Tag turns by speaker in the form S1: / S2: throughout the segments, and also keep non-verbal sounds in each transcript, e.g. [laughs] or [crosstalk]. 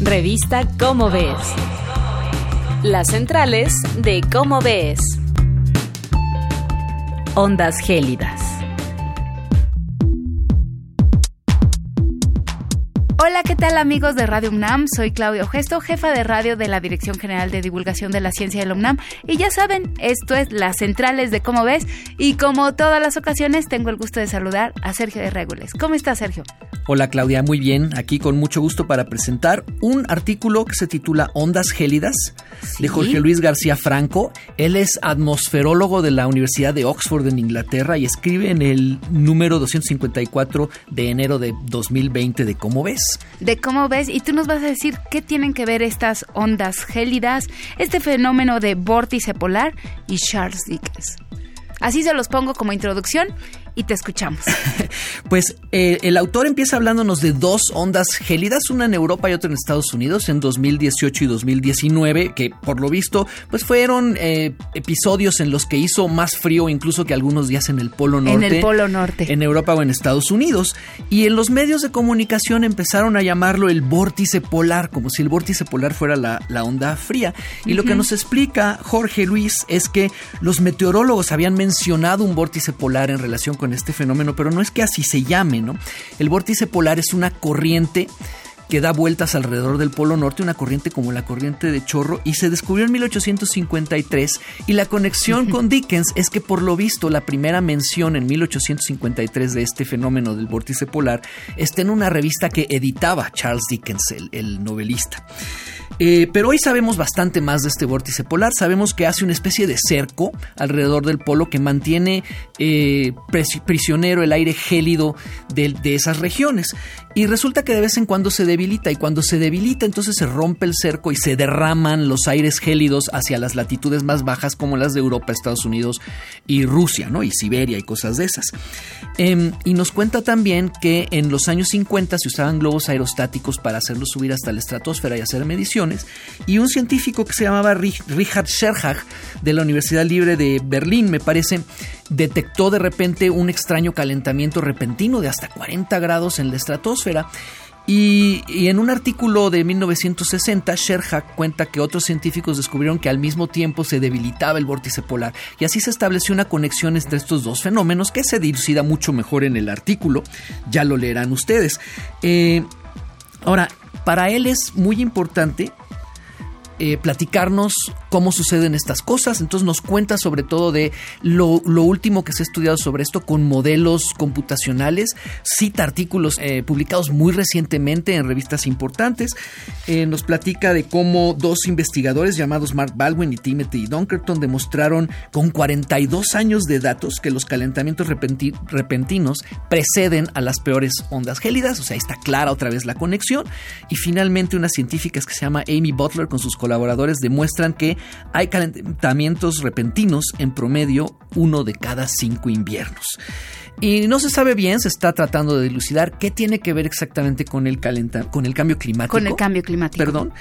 S1: Revista Cómo Ves. Las centrales de Cómo Ves. Ondas gélidas.
S2: Hola, ¿qué tal amigos de Radio UNAM? Soy Claudio Gesto, jefa de radio de la Dirección General de Divulgación de la Ciencia de la UNAM. Y ya saben, esto es Las Centrales de Cómo Ves. Y como todas las ocasiones, tengo el gusto de saludar a Sergio de Regules. ¿Cómo estás, Sergio?
S3: Hola Claudia, muy bien. Aquí con mucho gusto para presentar un artículo que se titula Ondas gélidas de Jorge Luis García Franco. Él es atmosferólogo de la Universidad de Oxford en Inglaterra y escribe en el número 254 de enero de 2020 de Cómo ves.
S2: De cómo ves y tú nos vas a decir qué tienen que ver estas ondas gélidas, este fenómeno de vórtice polar y Charles Dickens. Así se los pongo como introducción y te escuchamos. [laughs]
S3: pues eh, el autor empieza hablándonos de dos ondas gélidas, una en Europa y otra en Estados Unidos, en 2018 y 2019, que por lo visto pues fueron eh, episodios en los que hizo más frío incluso que algunos días en el Polo Norte.
S2: En el Polo Norte.
S3: En Europa o en Estados Unidos. Y en los medios de comunicación empezaron a llamarlo el vórtice polar, como si el vórtice polar fuera la, onda fría. Y lo que nos explica Jorge Luis es que los meteorólogos habían mencionado un vórtice polar en relación con este fenómeno, pero no es que así se llame, ¿no? El vórtice polar es una corriente que da vueltas alrededor del Polo Norte, una corriente como la corriente de chorro, y se descubrió en 1853. Y la conexión [laughs] con Dickens es que, por lo visto, la primera mención en 1853 de este fenómeno del vórtice polar está en una revista que editaba Charles Dickens, el novelista. Eh, pero hoy sabemos bastante más de este vórtice polar. Sabemos que hace una especie de cerco alrededor del polo que mantiene eh, prisionero el aire gélido de, esas regiones. Y resulta que de vez en cuando se debilita y cuando se debilita entonces se rompe el cerco y se derraman los aires gélidos hacia las latitudes más bajas como las de Europa, Estados Unidos y Rusia, ¿no? Y Siberia y cosas de esas. Em, y nos cuenta también que en los años 50 se usaban globos aerostáticos para hacerlos subir hasta la estratosfera y hacer mediciones. Y un científico que se llamaba Richard Scherhag de la Universidad Libre de Berlín, me parece, detectó de repente un extraño calentamiento repentino de hasta 40 grados en la estratosfera. Y, en un artículo de 1960, Sherhak cuenta que otros científicos descubrieron que al mismo tiempo se debilitaba el vórtice polar y así se estableció una conexión entre estos dos fenómenos que se dilucida mucho mejor en el artículo, ya lo leerán ustedes. Eh, ahora, para él es muy importante eh, platicarnos cómo suceden estas cosas. Entonces nos cuenta sobre todo de lo, último que se ha estudiado sobre esto con modelos computacionales. Cita artículos eh, publicados muy recientemente en revistas importantes. Eh, nos platica de cómo dos investigadores llamados Mark Baldwin y Timothy Dunkerton demostraron con 42 años de datos que los calentamientos repentinos preceden a las peores ondas gélidas. O sea, ahí está clara otra vez la conexión. Y finalmente una científica que se llama Amy Butler con sus colaboradores demuestran que hay calentamientos repentinos en promedio uno de cada cinco inviernos. Y no se sabe bien, se está tratando de dilucidar qué tiene que ver exactamente con el, con el cambio climático.
S2: Con el cambio climático.
S3: Perdón.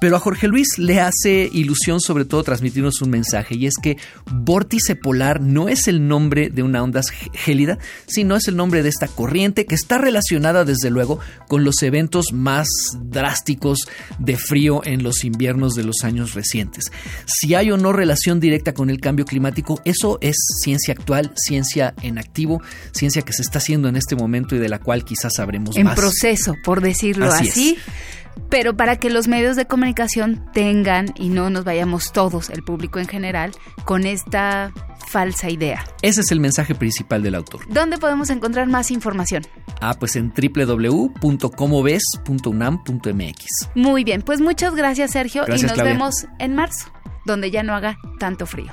S3: Pero a Jorge Luis le hace ilusión sobre todo transmitirnos un mensaje y es que vórtice polar no es el nombre de una onda gélida, sino es el nombre de esta corriente que está relacionada desde luego con los eventos más drásticos de frío en los inviernos de los años recientes. Si hay o no relación directa con el cambio climático, eso es ciencia actual, ciencia en activo ciencia que se está haciendo en este momento y de la cual quizás sabremos
S2: más. En proceso, por decirlo así. Pero para que los medios de comunicación tengan y no nos vayamos todos, el público en general, con esta falsa idea.
S3: Ese es el mensaje principal del autor.
S2: ¿Dónde podemos encontrar más información?
S3: Ah, pues en www.comoves.unam.mx.
S2: Muy bien, pues muchas gracias Sergio y nos vemos en marzo, donde ya no haga tanto frío.